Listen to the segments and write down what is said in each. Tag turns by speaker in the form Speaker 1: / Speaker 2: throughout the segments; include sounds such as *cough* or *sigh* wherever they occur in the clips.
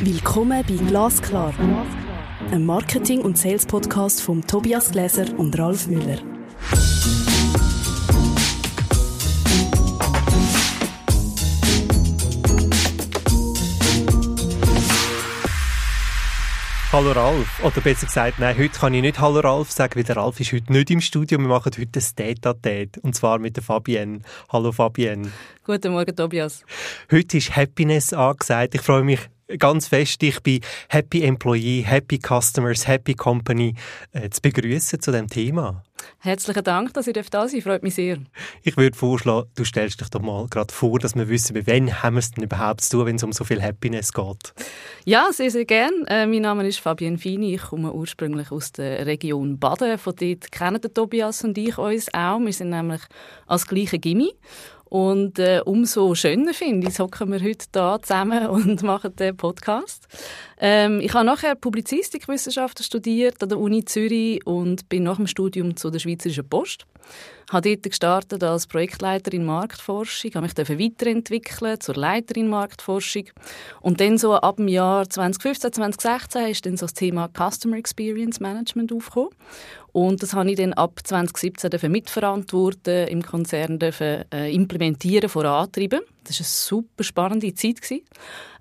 Speaker 1: Willkommen bei Glasklar, einem Marketing- und Sales-Podcast von Tobias Gläser und Ralf Müller.
Speaker 2: Hallo Ralf. Oder besser gesagt, nein, heute kann ich nicht Hallo Ralf sagen, weil der Ralf ist heute nicht im Studio. Wir machen heute ein Date-a-Date. Und zwar mit der Fabienne. Hallo Fabienne.
Speaker 3: Guten Morgen, Tobias.
Speaker 2: Heute ist Happiness angesagt. Ich freue mich ganz fest, dich bei Happy Employee, Happy Customers, Happy Company äh, zu begrüßen zu dem Thema.
Speaker 3: Herzlichen Dank, dass ihr da sein Freut mich sehr.
Speaker 2: Ich würde vorschlagen, du stellst dich doch mal gerade vor, dass wir wissen, bei wem haben wir es denn überhaupt zu tun, wenn es um so viel Happiness geht.
Speaker 3: Ja, sehr, sehr gern. Äh, mein Name ist Fabienne Fini. Ich komme ursprünglich aus der Region Baden. Von dort kennen Tobias und ich uns auch. Wir sind nämlich als gleiche Gimmi. Und äh, umso schöner finde ich, hocken wir heute hier zusammen *laughs* und machen den Podcast. Ähm, ich habe nachher Publizistikwissenschaften studiert an der Uni Zürich und bin nach dem Studium zu der Schweizerischen Post. Habe dort gestartet als Projektleiterin Marktforschung, habe mich weiterentwickeln zur Leiterin Marktforschung. Und dann so ab dem Jahr 2015, 2016 ist dann so das Thema Customer Experience Management aufgekommen. Und das habe ich dann ab 2017 mitverantworten, im Konzern äh, implementieren, vorantreiben. Das war eine super spannende Zeit.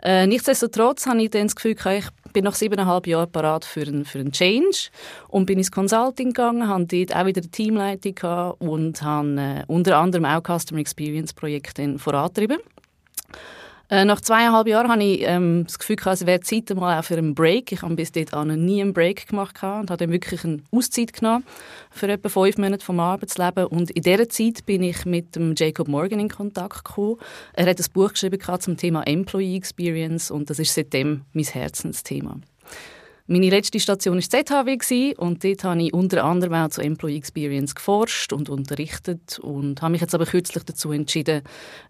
Speaker 3: Äh, nichtsdestotrotz habe ich dann das Gefühl, ich bin nach siebeneinhalb Jahren parat für einen, für einen Change und bin ins Consulting gegangen, habe dort auch wieder eine Teamleitung gehabt und habe äh, unter anderem auch Customer Experience Projekte vorantrieben. Äh, nach zweieinhalb Jahren habe ich ähm, das Gefühl, es wäre Zeit mal auch für einen Break. Ich habe bis dahin nie einen Break gemacht und habe dann wirklich eine Auszeit genommen für etwa fünf Monate vom Arbeitsleben. Und in dieser Zeit bin ich mit dem Jacob Morgan in Kontakt gekommen. Er hat ein Buch geschrieben zum Thema Employee Experience und das ist seitdem mein Herzensthema. Meine letzte Station war ZHW und dort habe ich unter anderem auch zu Employee Experience geforscht und unterrichtet und habe mich jetzt aber kürzlich dazu entschieden,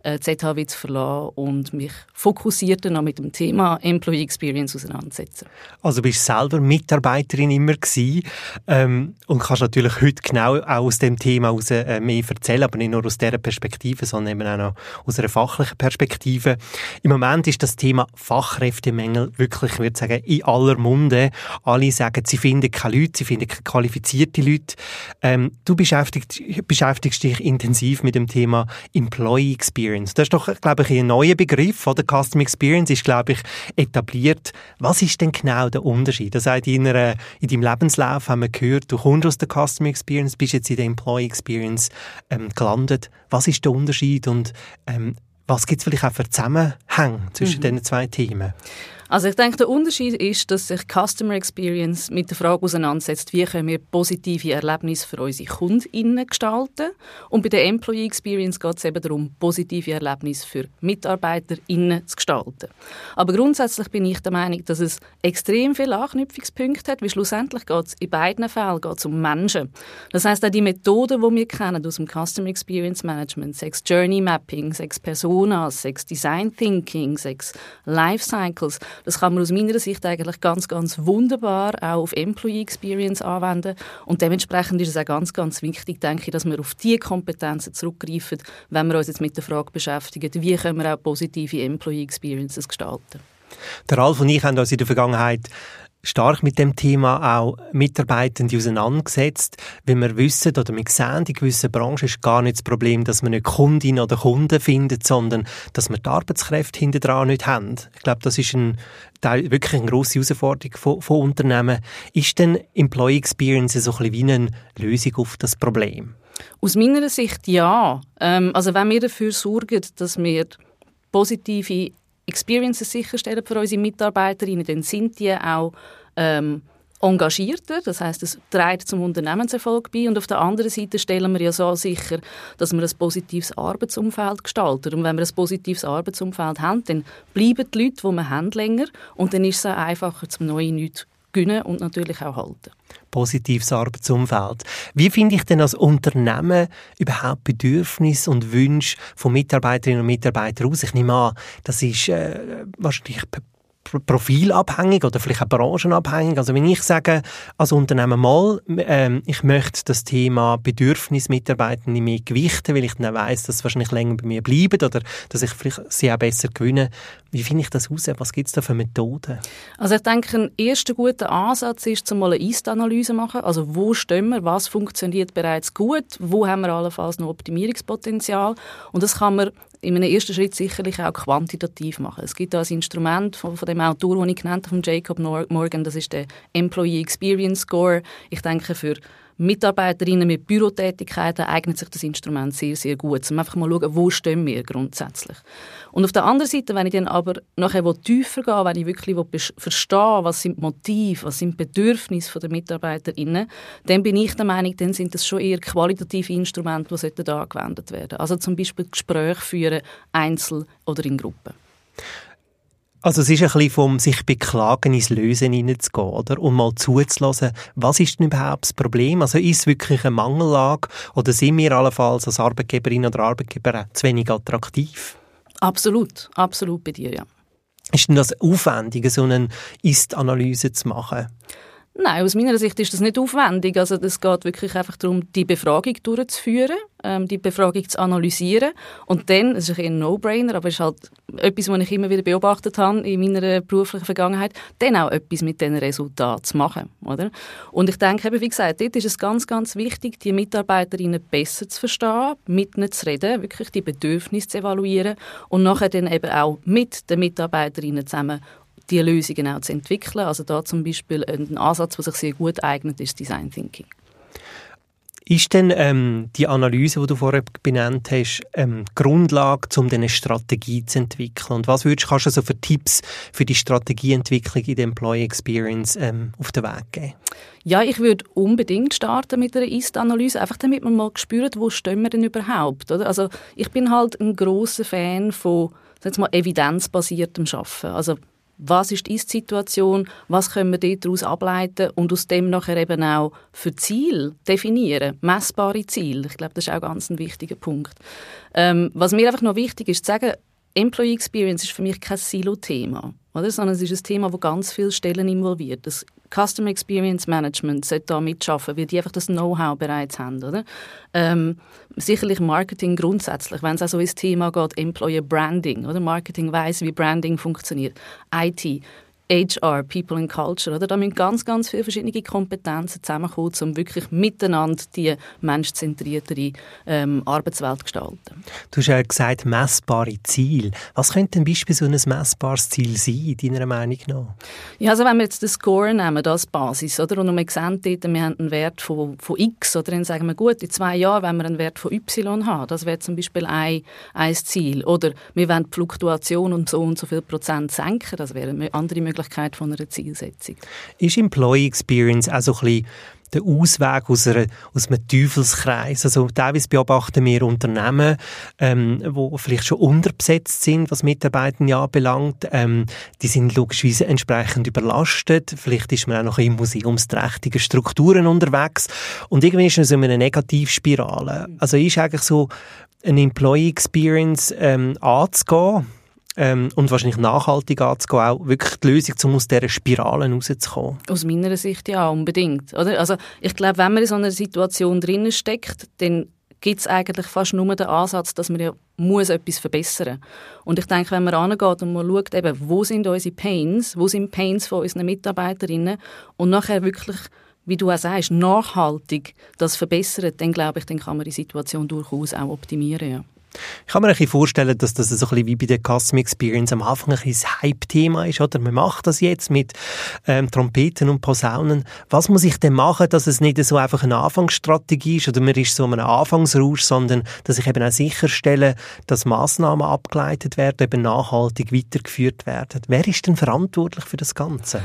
Speaker 3: äh, ZHW zu verlassen und mich fokussierter noch mit dem Thema Employee Experience auseinandersetzen.
Speaker 2: Also bist du selber Mitarbeiterin immer gewesen, ähm, und kannst natürlich heute genau auch aus dem Thema heraus, äh, mehr erzählen, aber nicht nur aus dieser Perspektive, sondern eben auch noch aus einer fachlichen Perspektive. Im Moment ist das Thema Fachkräftemängel wirklich, ich würde sagen, in aller Munde alle sagen, sie finden keine Leute, sie finden keine qualifizierte Leute. Ähm, du beschäftigst, beschäftigst dich intensiv mit dem Thema Employee Experience. Das ist doch, glaube ich, ein neuer Begriff, oder? Customer Experience ist, glaube ich, etabliert. Was ist denn genau der Unterschied? Das heißt, in, einer, in deinem Lebenslauf haben wir gehört, du kommst aus der Customer Experience, bist jetzt in der Employee Experience ähm, gelandet. Was ist der Unterschied und ähm, was gibt es vielleicht auch für Zusammenhänge zwischen mhm. diesen zwei Themen?
Speaker 3: Also ich denke, der Unterschied ist, dass sich Customer Experience mit der Frage auseinandersetzt, wie können wir positive Erlebnisse für unsere KundInnen gestalten. Und bei der Employee Experience geht es eben darum, positive Erlebnisse für MitarbeiterInnen zu gestalten. Aber grundsätzlich bin ich der Meinung, dass es extrem viele Anknüpfungspunkte hat, weil schlussendlich geht es in beiden Fällen geht's um Menschen. Das heißt auch die Methoden, die wir kennen aus dem Customer Experience Management, sechs Journey Mapping, sechs Personas, sechs Design Thinking, sechs Life Cycles, das kann man aus meiner Sicht eigentlich ganz, ganz wunderbar auch auf Employee Experience anwenden. Und dementsprechend ist es auch ganz, ganz wichtig, denke ich, dass wir auf diese Kompetenzen zurückgreifen, wenn wir uns jetzt mit der Frage beschäftigen, wie können wir auch positive Employee Experiences gestalten.
Speaker 2: Der Ralf und ich haben uns in der Vergangenheit stark mit dem Thema auch Mitarbeitende auseinandergesetzt, weil wir wissen oder wir sehen, in gewissen Branchen ist gar nicht das Problem, dass man nicht Kundin oder Kunden findet, sondern dass wir die Arbeitskräfte hinter dran nicht haben. Ich glaube, das ist ein, wirklich eine grosse Herausforderung von, von Unternehmen. Ist denn Employee Experience so ein wie eine Lösung auf das Problem?
Speaker 3: Aus meiner Sicht ja. Ähm, also wenn wir dafür sorgen, dass wir positive Experiences sicherstellen für unsere Mitarbeiterinnen, dann sind die auch ähm, engagierter, das heißt, es trägt zum Unternehmenserfolg bei. Und auf der anderen Seite stellen wir ja so sicher, dass wir ein positives Arbeitsumfeld gestalten. Und wenn wir ein positives Arbeitsumfeld haben, dann bleiben die Leute, die wir haben, länger. Und dann ist es auch einfacher, zum neuen Leute gewinnen und natürlich auch halten.
Speaker 2: Positives Arbeitsumfeld. Wie finde ich denn als Unternehmen überhaupt Bedürfnisse und Wünsche von Mitarbeiterinnen und Mitarbeitern aus? Ich nehme an, das ist äh, wahrscheinlich profilabhängig oder vielleicht auch branchenabhängig. Also wenn ich sage als Unternehmen mal, ähm, ich möchte das Thema Bedürfnismitarbeitende mehr gewichten, weil ich dann weiss, dass sie wahrscheinlich länger bei mir bleiben oder dass ich vielleicht sie auch besser gewinne. Wie finde ich das heraus? Was gibt es da für Methoden?
Speaker 3: Also ich denke, ein erster guter Ansatz ist, zum mal eine Ist-Analyse machen. Also wo stehen wir, was funktioniert bereits gut, wo haben wir allenfalls noch Optimierungspotenzial. Und das kann man in einem ersten Schritt sicherlich auch quantitativ machen. Es gibt da ein Instrument von, von dem Autor, den ich genannt habe, von Jacob Morgan, das ist der Employee Experience Score. Ich denke, für Mitarbeiterinnen mit Bürotätigkeiten eignet sich das Instrument sehr, sehr gut, um einfach mal zu schauen, wo stehen wir grundsätzlich. Und auf der anderen Seite, wenn ich dann aber nachher tiefer gehe, wenn ich wirklich verstehe, was sind die Motive, was sind die Bedürfnisse der Mitarbeiterinnen, dann bin ich der Meinung, dann sind das schon eher qualitative Instrumente, die angewendet werden sollten. Also zum Beispiel Gespräche führen, einzeln oder in Gruppen.
Speaker 2: Also es ist ein bisschen vom sich beklagen ins Lösen hineinzugehen, oder? Und mal zuzulassen, was ist denn überhaupt das Problem? Also ist es wirklich eine Mangellage oder sind wir allenfalls als Arbeitgeberin oder Arbeitgeber zu wenig attraktiv?
Speaker 3: Absolut, absolut bei dir, ja.
Speaker 2: Ist denn das aufwendig, so eine Ist-Analyse zu machen?
Speaker 3: Nein, aus meiner Sicht ist das nicht aufwendig. Also es geht wirklich einfach darum, die Befragung durchzuführen, ähm, die Befragung zu analysieren und dann, das ist ein No-Brainer, aber es ist halt etwas, was ich immer wieder beobachtet habe in meiner beruflichen Vergangenheit, dann auch etwas mit diesen Resultaten zu machen, oder? Und ich denke wie gesagt, dort ist es ganz, ganz wichtig, die Mitarbeiterinnen besser zu verstehen, mit ihnen zu reden, wirklich die Bedürfnisse zu evaluieren und nachher dann eben auch mit den Mitarbeiterinnen zusammen die Lösungen auch zu entwickeln. Also da zum Beispiel ein Ansatz, der sich sehr gut eignet, ist Design Thinking.
Speaker 2: Ist denn ähm, die Analyse, die du vorher benannt hast, ähm, Grundlage, um eine Strategie zu entwickeln? Und was würdest, kannst du also für Tipps für die Strategieentwicklung in der Employee Experience ähm, auf den Weg geben?
Speaker 3: Ja, ich würde unbedingt starten mit einer Ist-Analyse, einfach damit man mal spürt, wo stehen wir denn überhaupt. Oder? Also ich bin halt ein großer Fan von mal, evidenzbasiertem Arbeiten. Also was ist die Ist-Situation, was können wir daraus ableiten und aus dem nachher eben auch für Ziel definieren, messbare Ziele. Ich glaube, das ist auch ganz ein wichtiger Punkt. Ähm, was mir einfach noch wichtig ist, zu sagen, Employee Experience ist für mich kein Silo-Thema, sondern es ist ein Thema, das ganz viele Stellen involviert. Das Customer Experience Management sollte da mitschaffen, weil die einfach das Know-how bereits haben. Oder? Ähm, sicherlich Marketing grundsätzlich, wenn es also ins Thema geht, Employer Branding. Oder? Marketing weiß, wie Branding funktioniert. IT, HR, People and Culture. Oder? Da müssen ganz, ganz viele verschiedene Kompetenzen zusammenkommen, um wirklich miteinander die menschzentriertere ähm, Arbeitswelt zu gestalten.
Speaker 2: Du hast ja gesagt, messbare Ziele. Was könnte ein Beispiel so ein messbares Ziel sein, deiner Meinung nach?
Speaker 3: Ja, also wenn wir jetzt den Score nehmen als Basis, oder? und wir sehen dort, wir haben einen Wert von, von X, oder dann sagen wir, gut, in zwei Jahren wollen wir einen Wert von Y haben. Das wäre zum Beispiel ein, ein Ziel. Oder wir wollen die Fluktuation um so und so viel Prozent senken. Das wäre eine andere Möglichkeit Möglichkeit von einer Zielsetzung.
Speaker 2: Ist Employee Experience auch so ein bisschen der Ausweg aus, einer, aus einem Teufelskreis. Also teilweise beobachten wir Unternehmen, ähm, wo vielleicht schon unterbesetzt sind, was Mitarbeiter anbelangt. Ähm, die sind logischerweise entsprechend überlastet. Vielleicht ist man auch noch in museumsträchtigen Strukturen unterwegs. Und irgendwie ist man so in einer Negativspirale. Also ist eigentlich so eine Employee Experience ähm, anzugehen, ähm, und wahrscheinlich nachhaltig anzugehen, auch wirklich die Lösung, um aus dieser Spirale rauszukommen?
Speaker 3: Aus meiner Sicht ja, unbedingt. Oder? Also ich glaube, wenn man in so einer Situation drinnen steckt, dann gibt es eigentlich fast nur den Ansatz, dass man ja muss etwas verbessern Und ich denke, wenn man angeht und man schaut, eben, wo sind unsere Pains, wo sind Pains von unseren Mitarbeiterinnen und nachher wirklich wie du auch sagst, nachhaltig das verbessern, dann glaube ich, dann kann man die Situation durchaus auch optimieren. Ja.
Speaker 2: Ich kann mir ein bisschen vorstellen, dass das so ein bisschen wie bei der Custom Experience am Anfang ein bisschen Hype-Thema ist, oder? Man macht das jetzt mit ähm, Trompeten und Posaunen. Was muss ich denn machen, dass es nicht so einfach eine Anfangsstrategie ist oder man ist so einem Anfangsrausch, sondern dass ich eben auch sicherstelle, dass Massnahmen abgeleitet werden, eben nachhaltig weitergeführt werden. Wer ist denn verantwortlich für das Ganze?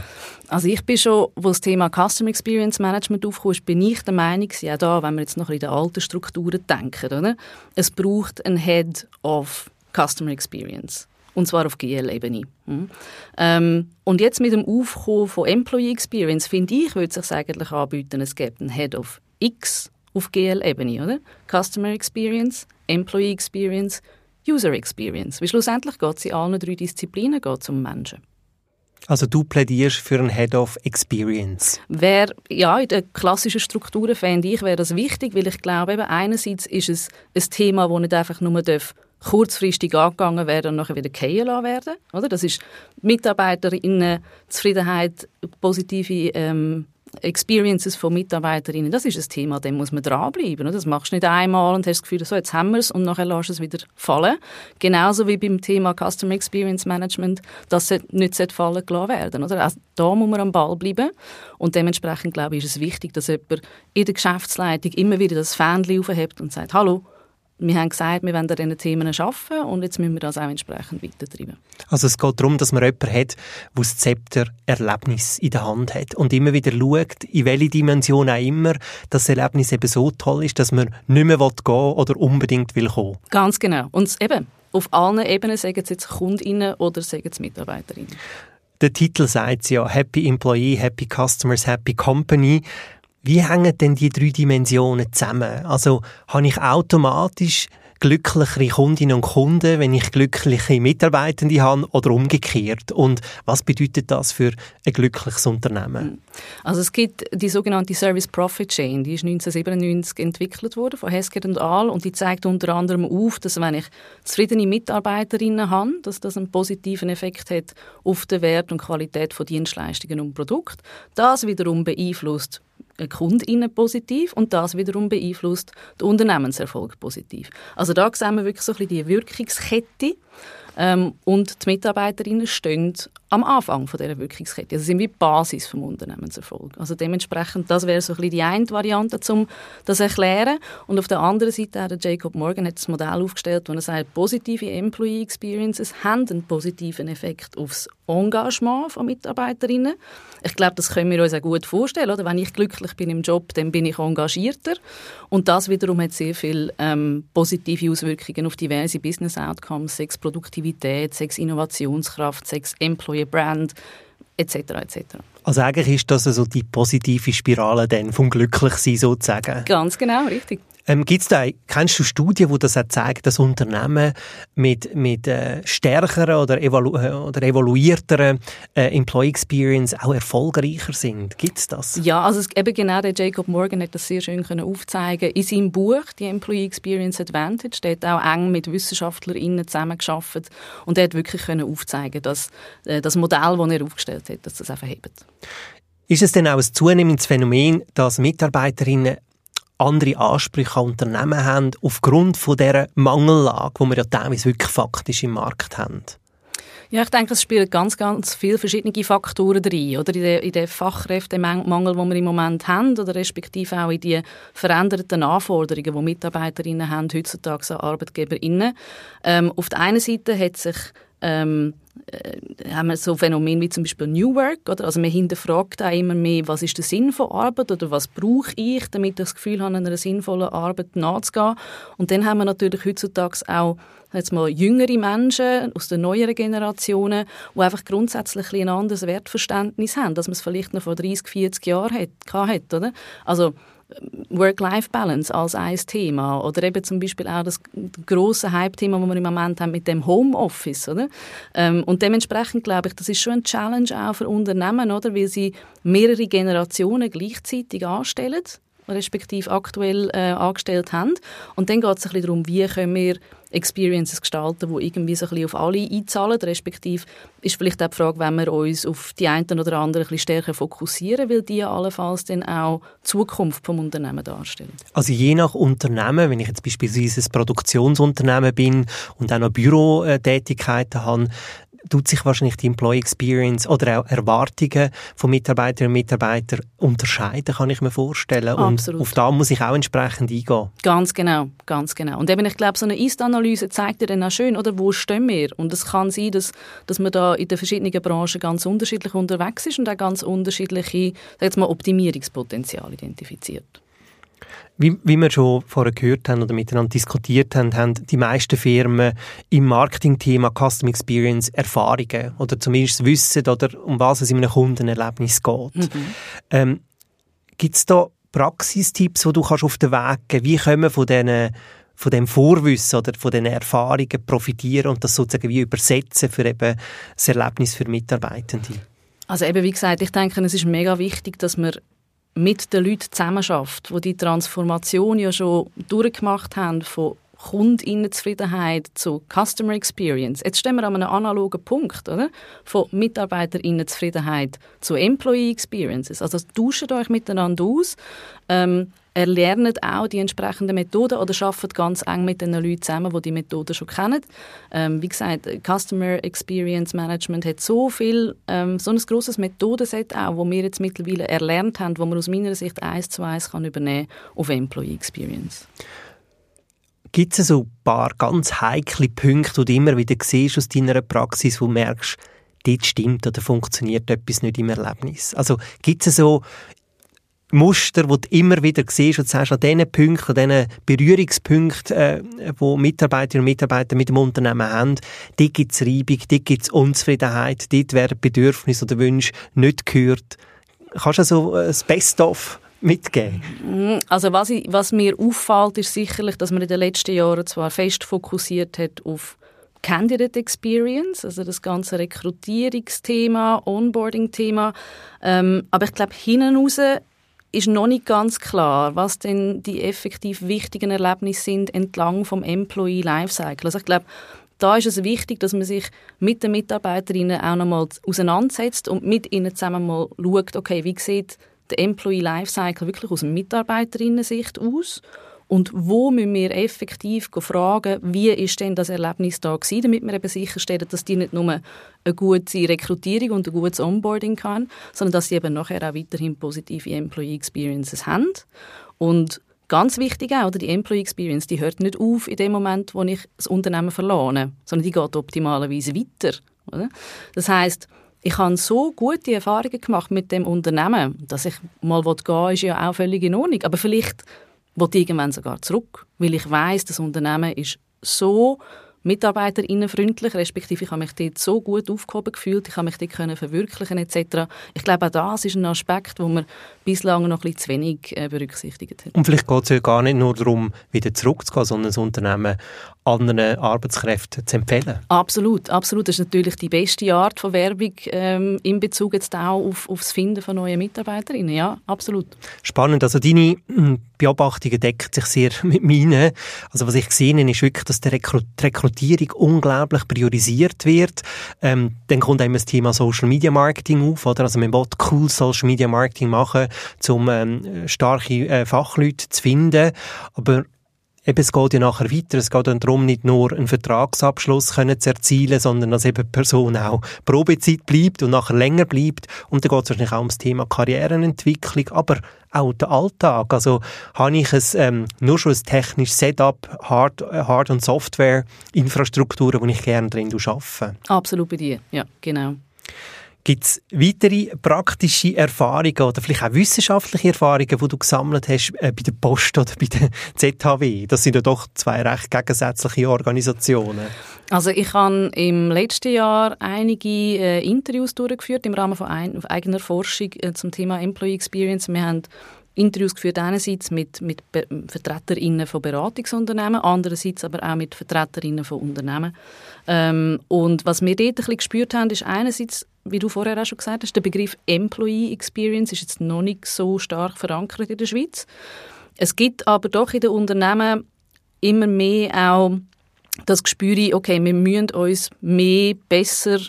Speaker 3: Also ich bin schon, wo das Thema Customer Experience Management aufkam, bin ich der Meinung, ja da, wenn wir jetzt noch in den alten Strukturen denken, oder? es braucht einen Head of Customer Experience. Und zwar auf GL-Ebene. Hm? Ähm, und jetzt mit dem Aufkommen von Employee Experience, finde ich, würde es sich eigentlich anbieten, es gibt einen Head of X auf GL-Ebene, oder? Customer Experience, Employee Experience, User Experience. Weil schlussendlich geht es in allen drei Disziplinen um Menschen.
Speaker 2: Also du plädierst für einen Head of Experience.
Speaker 3: Wär, ja, in den klassischen Strukturen fände ich, wäre das wichtig, weil ich glaube, eben einerseits ist es ein Thema, das nicht einfach nur darf kurzfristig angegangen werden und nachher wieder fallen lassen werden. Oder? Das ist Mitarbeiterinnen Zufriedenheit, positive ähm, Experiences von Mitarbeiterinnen, das ist ein Thema, dem muss man dranbleiben. Das machst du nicht einmal und hast das Gefühl, so, jetzt haben wir es und nachher lässt es wieder fallen. Genauso wie beim Thema Customer Experience Management, das nicht fallen gelassen werden. Oder? Also, da muss man am Ball bleiben und dementsprechend, glaube ich, ist es wichtig, dass jemand in der Geschäftsleitung immer wieder das Fähnchen aufhebt und sagt, hallo, wir haben gesagt, wir wollen an diesen Themen arbeiten und jetzt müssen wir das auch entsprechend weitertreiben.
Speaker 2: Also es geht darum, dass man jemanden hat, der das Zepter Erlebnis in der Hand hat und immer wieder schaut, in welche Dimension auch immer das Erlebnis eben so toll ist, dass man nicht mehr gehen will oder unbedingt will kommen.
Speaker 3: Ganz genau. Und eben, auf allen Ebenen sagen es jetzt Kundinnen oder sagen es Mitarbeiterinnen.
Speaker 2: Der Titel sagt ja Happy Employee, Happy Customers, Happy Company. Wie hängen denn die drei Dimensionen zusammen? Also habe ich automatisch glücklichere Kundinnen und Kunden, wenn ich glückliche Mitarbeitende habe oder umgekehrt? Und was bedeutet das für ein glückliches Unternehmen? Hm.
Speaker 3: Also es gibt die sogenannte Service Profit Chain, die ist 1997 entwickelt worden von Hesketh und Ahl und die zeigt unter anderem auf, dass wenn ich zufriedene Mitarbeiterinnen habe, dass das einen positiven Effekt hat auf den Wert und Qualität von Dienstleistungen und Produkten. Das wiederum beeinflusst KundInnen positiv und das wiederum beeinflusst den Unternehmenserfolg positiv. Also da sehen wir wirklich so ein bisschen die Wirkungskette ähm, und die Mitarbeiterinnen stehen am Anfang von dieser Wirkungskette. Also sind wie die Basis vom Unternehmenserfolg. Also dementsprechend, das wäre so ein bisschen die eine Variante, um das zu erklären. Und auf der anderen Seite hat Jacob Morgan hat das Modell aufgestellt, wo er sagt, positive Employee Experiences haben einen positiven Effekt aufs Engagement von Mitarbeiterinnen. Ich glaube, das können wir uns auch gut vorstellen. Oder? Wenn ich glücklich bin im Job, dann bin ich engagierter. Und das wiederum hat sehr viele ähm, positive Auswirkungen auf diverse Business Outcomes, sechs Produktivität, sechs Innovationskraft, sechs Employee neue Brand etc. etc.
Speaker 2: Also eigentlich ist das also die positive Spirale dann vom Glücklichsein sozusagen.
Speaker 3: Ganz genau, richtig.
Speaker 2: Ähm, gibt's da, kennst du Studien, die das auch zeigen, dass Unternehmen mit, mit äh, stärkeren oder, evalu äh, oder evaluierteren äh, Employee Experience auch erfolgreicher sind? Gibt es das?
Speaker 3: Ja, also es, eben genau der Jacob Morgan hat das sehr schön können aufzeigen. In seinem Buch «Die Employee Experience Advantage» der hat auch eng mit WissenschaftlerInnen zusammengearbeitet und er hat wirklich können aufzeigen, dass äh, das Modell, das er aufgestellt hat, dass das einfach hebt.
Speaker 2: Ist es denn auch ein zunehmendes Phänomen, dass Mitarbeiterinnen andere Ansprüche an Unternehmen haben, aufgrund von dieser Mangellage, die wir ja teilweise wirklich faktisch im Markt haben?
Speaker 3: Ja, ich denke, es spielen ganz, ganz viele verschiedene Faktoren rein. Oder in den, in den Fachkräftemangel, den wir im Moment haben, oder respektive auch in die veränderten Anforderungen, die Mitarbeiterinnen haben heutzutage an ArbeitgeberInnen. Ähm, auf der einen Seite hat sich ähm, äh, haben wir so Phänomene wie zum Beispiel New Work, oder? Also man hinterfragt auch immer mehr, was ist der Sinn von Arbeit oder was brauche ich, damit ich das Gefühl habe, einer sinnvollen Arbeit nachzugehen. Und dann haben wir natürlich heutzutage auch jetzt mal jüngere Menschen aus den neueren Generationen, die einfach grundsätzlich ein anderes Wertverständnis haben, dass man es vielleicht noch vor 30, 40 Jahren hat, hat oder? Also Work-Life-Balance als ein Thema oder eben zum Beispiel auch das große Hype-Thema, das wir im Moment haben mit dem Homeoffice, oder? Ähm, und dementsprechend glaube ich, das ist schon ein Challenge auch für Unternehmen, oder? Weil sie mehrere Generationen gleichzeitig anstellen respektive aktuell äh, angestellt haben. Und dann geht es ein bisschen darum, wie können wir Experiences gestalten, die irgendwie so ein bisschen auf alle einzahlen, respektive ist vielleicht auch die Frage, wenn wir uns auf die einen oder anderen ein bisschen stärker fokussieren, weil die allenfalls dann auch die Zukunft des Unternehmens darstellen.
Speaker 2: Also je nach Unternehmen, wenn ich jetzt beispielsweise ein Produktionsunternehmen bin und auch noch Bürotätigkeiten habe, tut sich wahrscheinlich die Employee Experience oder auch Erwartungen von Mitarbeiterinnen und Mitarbeitern unterscheiden, kann ich mir vorstellen. Absolut. Und auf da muss ich auch entsprechend eingehen.
Speaker 3: Ganz genau, ganz genau. Und eben, ich glaube, so eine Ist-Analyse zeigt dir dann auch schön, oder wo stehen wir? Und es kann sein, dass, dass man da in den verschiedenen Branchen ganz unterschiedlich unterwegs ist und auch ganz unterschiedliche, sag mal, Optimierungspotenziale identifiziert.
Speaker 2: Wie, wie wir schon vorher gehört haben oder miteinander diskutiert haben, haben die meisten Firmen im Marketingthema Custom Experience Erfahrungen oder zumindest wissen, oder, um was es in einem Kundenerlebnis geht. Mhm. Ähm, Gibt es da Praxistipps, die du kannst auf den Weg geben Wie können wir von diesen von dem Vorwissen oder von den Erfahrungen profitieren und das sozusagen wie übersetzen für eben das Erlebnis für Mitarbeitende?
Speaker 3: Also eben, wie gesagt, ich denke, es ist mega wichtig, dass man mit den Leuten zusammenarbeitet, die die Transformation ja schon durchgemacht haben von Kundinnenzufriedenheit zu Customer Experience. Jetzt stehen wir an einem analogen Punkt, oder? Von Mitarbeiterinnenzufriedenheit zu Employee Experiences. Also tauscht euch miteinander aus. Ähm, erlernt auch die entsprechenden Methoden oder arbeitet ganz eng mit den Leuten zusammen, die die Methoden schon kennen. Ähm, wie gesagt, Customer Experience Management hat so viel, ähm, so ein grosses Methodenset auch, wo wir jetzt mittlerweile erlernt haben, wo man aus meiner Sicht eins zu eins kann übernehmen auf Employee Experience.
Speaker 2: Gibt es so ein paar ganz heikle Punkte, die du immer wieder siehst aus deiner Praxis, wo du merkst, dort stimmt oder funktioniert etwas nicht im Erlebnis? Also gibt es so Muster, die du immer wieder siehst und sagst, an diesen Punkten, an diesen Berührungspunkten, äh, wo Mitarbeiterinnen und Mitarbeiter mit dem Unternehmen haben, dort gibt es Reibung, dort gibt es Unzufriedenheit, dort werden Bedürfnisse oder Wünsche nicht gehört. Kannst du so ein Best-of mitgeben?
Speaker 3: Mm, also was, ich, was mir auffällt, ist sicherlich, dass man in den letzten Jahren zwar fest fokussiert hat auf Candidate Experience, also das ganze Rekrutierungsthema, Onboarding-Thema, ähm, aber ich glaube, hinten raus ist noch nicht ganz klar, was denn die effektiv wichtigen Erlebnisse sind entlang vom Employee Lifecycle. Also ich glaube, da ist es wichtig, dass man sich mit den Mitarbeiterinnen auch nochmal auseinandersetzt und mit ihnen zusammen mal schaut, okay, wie sieht der Employee Lifecycle wirklich aus Mitarbeiterinnen-Sicht aus? Und wo müssen wir effektiv fragen, wie ist denn das Erlebnis da gewesen, damit wir eben sicherstellen, dass die nicht nur eine gute Rekrutierung und ein gutes Onboarding haben, sondern dass sie eben nachher auch weiterhin positive Employee Experiences haben. Und ganz wichtig auch, die Employee Experience, die hört nicht auf in dem Moment, wo ich das Unternehmen verlane, sondern die geht optimalerweise weiter. Oder? Das heißt, ich habe so gute Erfahrungen gemacht mit dem Unternehmen, dass ich mal gehen will, ist ja auch völlig in Ordnung. Aber vielleicht will irgendwann sogar zurück, weil ich weiß, das Unternehmen ist so mitarbeiterinnenfreundlich, respektive ich habe mich dort so gut aufgehoben gefühlt, ich habe mich dort können verwirklichen etc. Ich glaube, auch das ist ein Aspekt, wo man bislang noch ein bisschen zu wenig äh, berücksichtigt hat.
Speaker 2: Und vielleicht geht es ja gar nicht nur darum, wieder zurückzugehen, sondern das Unternehmen anderen Arbeitskräften zu empfehlen.
Speaker 3: Absolut, absolut. Das ist natürlich die beste Art von Werbung ähm, in Bezug jetzt auch auf, auf das Finden von neuen Mitarbeiterinnen. Ja, absolut.
Speaker 2: Spannend. Also deine hm, Beobachtungen decken sich sehr *laughs* mit meinen. Also was ich gesehen habe, ist wirklich, dass die Rekrutierung unglaublich priorisiert wird. Ähm, dann kommt eben das Thema Social Media Marketing auf, oder? Also man will cool Social Media Marketing machen, um ähm, starke äh, Fachleute zu finden. Aber eben, es geht ja nachher weiter. Es geht dann darum, nicht nur einen Vertragsabschluss können zu erzielen, sondern dass eben die Person auch Probezeit bleibt und nachher länger bleibt. Und dann geht es wahrscheinlich auch ums Thema Karrierenentwicklung, aber auch der Alltag. Also habe ich es ähm, nur schon ein technisches Setup, Hard, Hard- und Software-Infrastrukturen, wo ich gerne drin arbeite.
Speaker 3: Absolut bei dir, ja, genau.
Speaker 2: Gibt es weitere praktische Erfahrungen oder vielleicht auch wissenschaftliche Erfahrungen, die du gesammelt hast äh, bei der Post oder bei der ZHW? Das sind ja doch zwei recht gegensätzliche Organisationen.
Speaker 3: Also ich habe im letzten Jahr einige äh, Interviews durchgeführt im Rahmen von ein, eigener Forschung äh, zum Thema Employee Experience. Wir haben Interviews geführt einerseits mit, mit Vertreterinnen von Beratungsunternehmen, andererseits aber auch mit Vertreterinnen von Unternehmen. Ähm, und was wir dort ein bisschen gespürt haben, ist einerseits wie du vorher auch schon gesagt hast, der Begriff Employee Experience ist jetzt noch nicht so stark verankert in der Schweiz. Es gibt aber doch in den Unternehmen immer mehr auch das Gespür, okay, wir müssen uns mehr, besser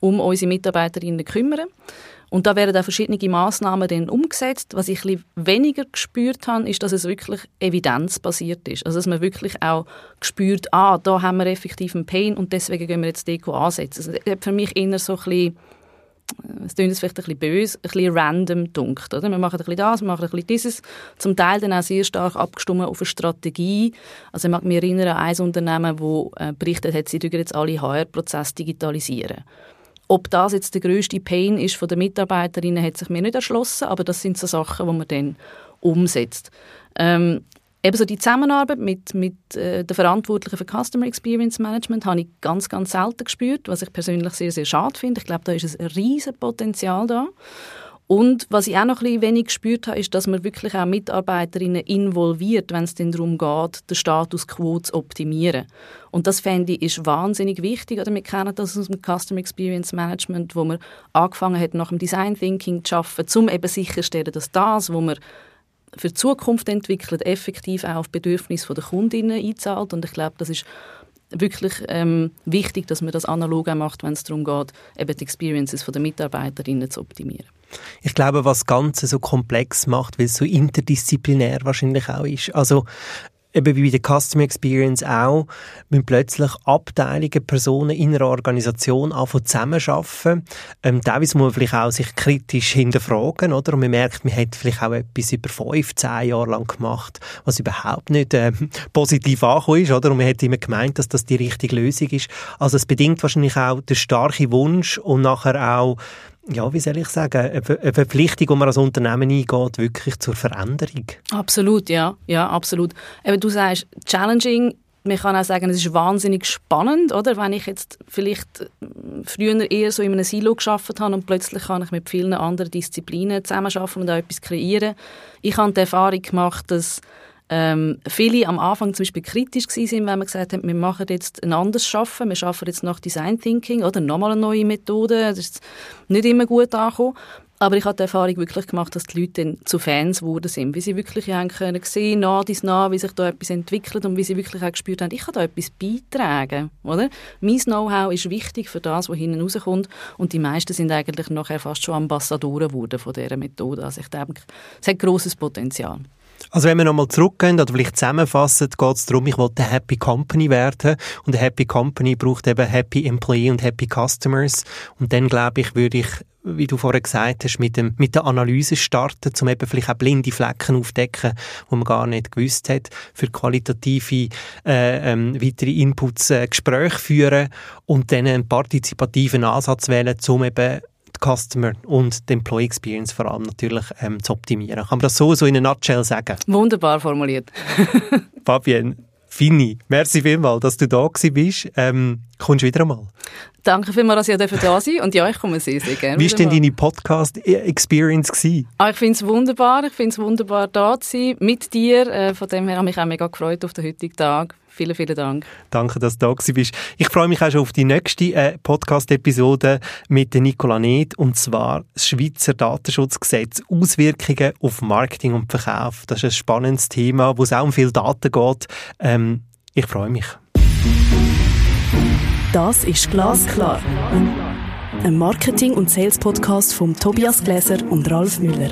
Speaker 3: um unsere Mitarbeiterinnen kümmern. Und da werden auch verschiedene Massnahmen dann umgesetzt. Was ich ein weniger gespürt habe, ist, dass es wirklich evidenzbasiert ist. Also dass man wirklich auch gespürt, ah, da haben wir effektiv einen Pain und deswegen gehen wir jetzt Deko ansetzen. Also, das hat für mich eher so ein bisschen es klingt vielleicht ein bisschen böse, ein bisschen random dunkt. Oder? Wir machen ein bisschen das, wir machen ein bisschen dieses. Zum Teil dann auch sehr stark abgestimmt auf eine Strategie. Also ich mag mich erinnern an ein Unternehmen, das äh, berichtet hat, sie jetzt alle HR-Prozesse digitalisieren. Ob das jetzt der grösste Pain ist von den Mitarbeiterinnen, hat sich mir nicht erschlossen, aber das sind so Sachen, die man dann umsetzt. Ähm, Ebenso die Zusammenarbeit mit, mit äh, den Verantwortlichen für Customer Experience Management habe ich ganz, ganz selten gespürt, was ich persönlich sehr, sehr schade finde. Ich glaube, da ist ein riesiges Potenzial da. Und was ich auch noch ein wenig gespürt habe, ist, dass man wirklich auch Mitarbeiterinnen involviert, wenn es dann darum geht, den Status quo zu optimieren. Und das fände ich ist wahnsinnig wichtig. Oder wir kennen das aus dem Customer Experience Management, wo man angefangen hat, nach dem Design Thinking zu arbeiten, um eben sicherzustellen, dass das, was man für die Zukunft entwickelt, effektiv auch auf Bedürfnisse der Kundinnen einzahlt. Und ich glaube, das ist wirklich ähm, wichtig, dass man das analog auch macht, wenn es darum geht, eben die Experiences der Mitarbeiterinnen zu optimieren.
Speaker 2: Ich glaube, was das Ganze so komplex macht, weil es so interdisziplinär wahrscheinlich auch ist. Also eben wie bei der Customer Experience auch, müssen plötzlich Abteilungen, Personen in einer Organisation anfangen zusammenarbeiten. Ähm, teilweise muss man vielleicht auch sich kritisch hinterfragen, oder? Und man merkt, man hat vielleicht auch etwas über fünf, zehn Jahre lang gemacht, was überhaupt nicht ähm, *laughs* positiv angekommen ist, oder? Und man hat immer gemeint, dass das die richtige Lösung ist. Also es bedingt wahrscheinlich auch den starken Wunsch und nachher auch ja, wie soll ich sagen, eine Verpflichtung, die man als Unternehmen eingeht, wirklich zur Veränderung.
Speaker 3: Absolut, ja, ja, absolut. Eben, du sagst, challenging, man kann auch sagen, es ist wahnsinnig spannend, oder? Wenn ich jetzt vielleicht früher eher so in einem Silo geschafft habe und plötzlich kann ich mit vielen anderen Disziplinen zusammenarbeiten und auch etwas kreieren. Ich habe die Erfahrung gemacht, dass ähm, viele am Anfang zum Beispiel kritisch waren, wenn man gesagt hat, wir machen jetzt ein anderes Schaffen, wir schaffen jetzt nach Design Thinking oder nochmal eine neue Methode. Das ist nicht immer gut angekommen. Aber ich habe die Erfahrung wirklich gemacht, dass die Leute dann zu Fans geworden sind, wie sie wirklich haben können sehen, nah dies nah, wie sich da etwas entwickelt und wie sie wirklich auch gespürt haben, ich kann da etwas beitragen, oder? Mein Know-how ist wichtig für das, was hinten rauskommt und die meisten sind eigentlich nachher fast schon Ambassadoren geworden von dieser Methode. Also ich denke, es hat grosses Potenzial.
Speaker 2: Also wenn wir nochmal zurückgehen oder vielleicht zusammenfassen, geht es darum, ich wollte eine Happy Company werden. Und eine Happy Company braucht eben Happy Employee und Happy Customers. Und dann glaube ich, würde ich wie du vorher gesagt hast, mit, dem, mit der Analyse starten, um eben vielleicht auch blinde Flecken aufdecken, wo man gar nicht gewusst hat, für qualitative äh, ähm, weitere Inputs äh, Gespräche führen und dann einen partizipativen Ansatz wählen, um eben Customer und die Employee Experience vor allem natürlich ähm, zu optimieren. Kann man das so, so in einer Nutshell sagen?
Speaker 3: Wunderbar formuliert. *laughs*
Speaker 2: Fabienne, Fini, merci vielmals, dass du da bist. Ähm, kommst du wieder einmal?
Speaker 3: Danke vielmals, dass ich da sein Und ja, ich komme sehr, sehr gerne.
Speaker 2: Wie war denn deine Podcast-Experience?
Speaker 3: Ah, ich finde es wunderbar. Ich finde es wunderbar, da zu sein mit dir. Äh, von dem her habe ich mich auch mega gefreut auf den heutigen Tag. Vielen, vielen Dank.
Speaker 2: Danke, dass du da bist. Ich freue mich auch schon auf die nächste äh, Podcast-Episode mit Nicola Ned, und zwar das Schweizer Datenschutzgesetz, Auswirkungen auf Marketing und Verkauf. Das ist ein spannendes Thema, wo es auch um viel Daten geht. Ähm, ich freue mich.
Speaker 1: Das ist Glasklar. Ein Marketing- und Sales-Podcast von Tobias Gläser und Ralf Müller.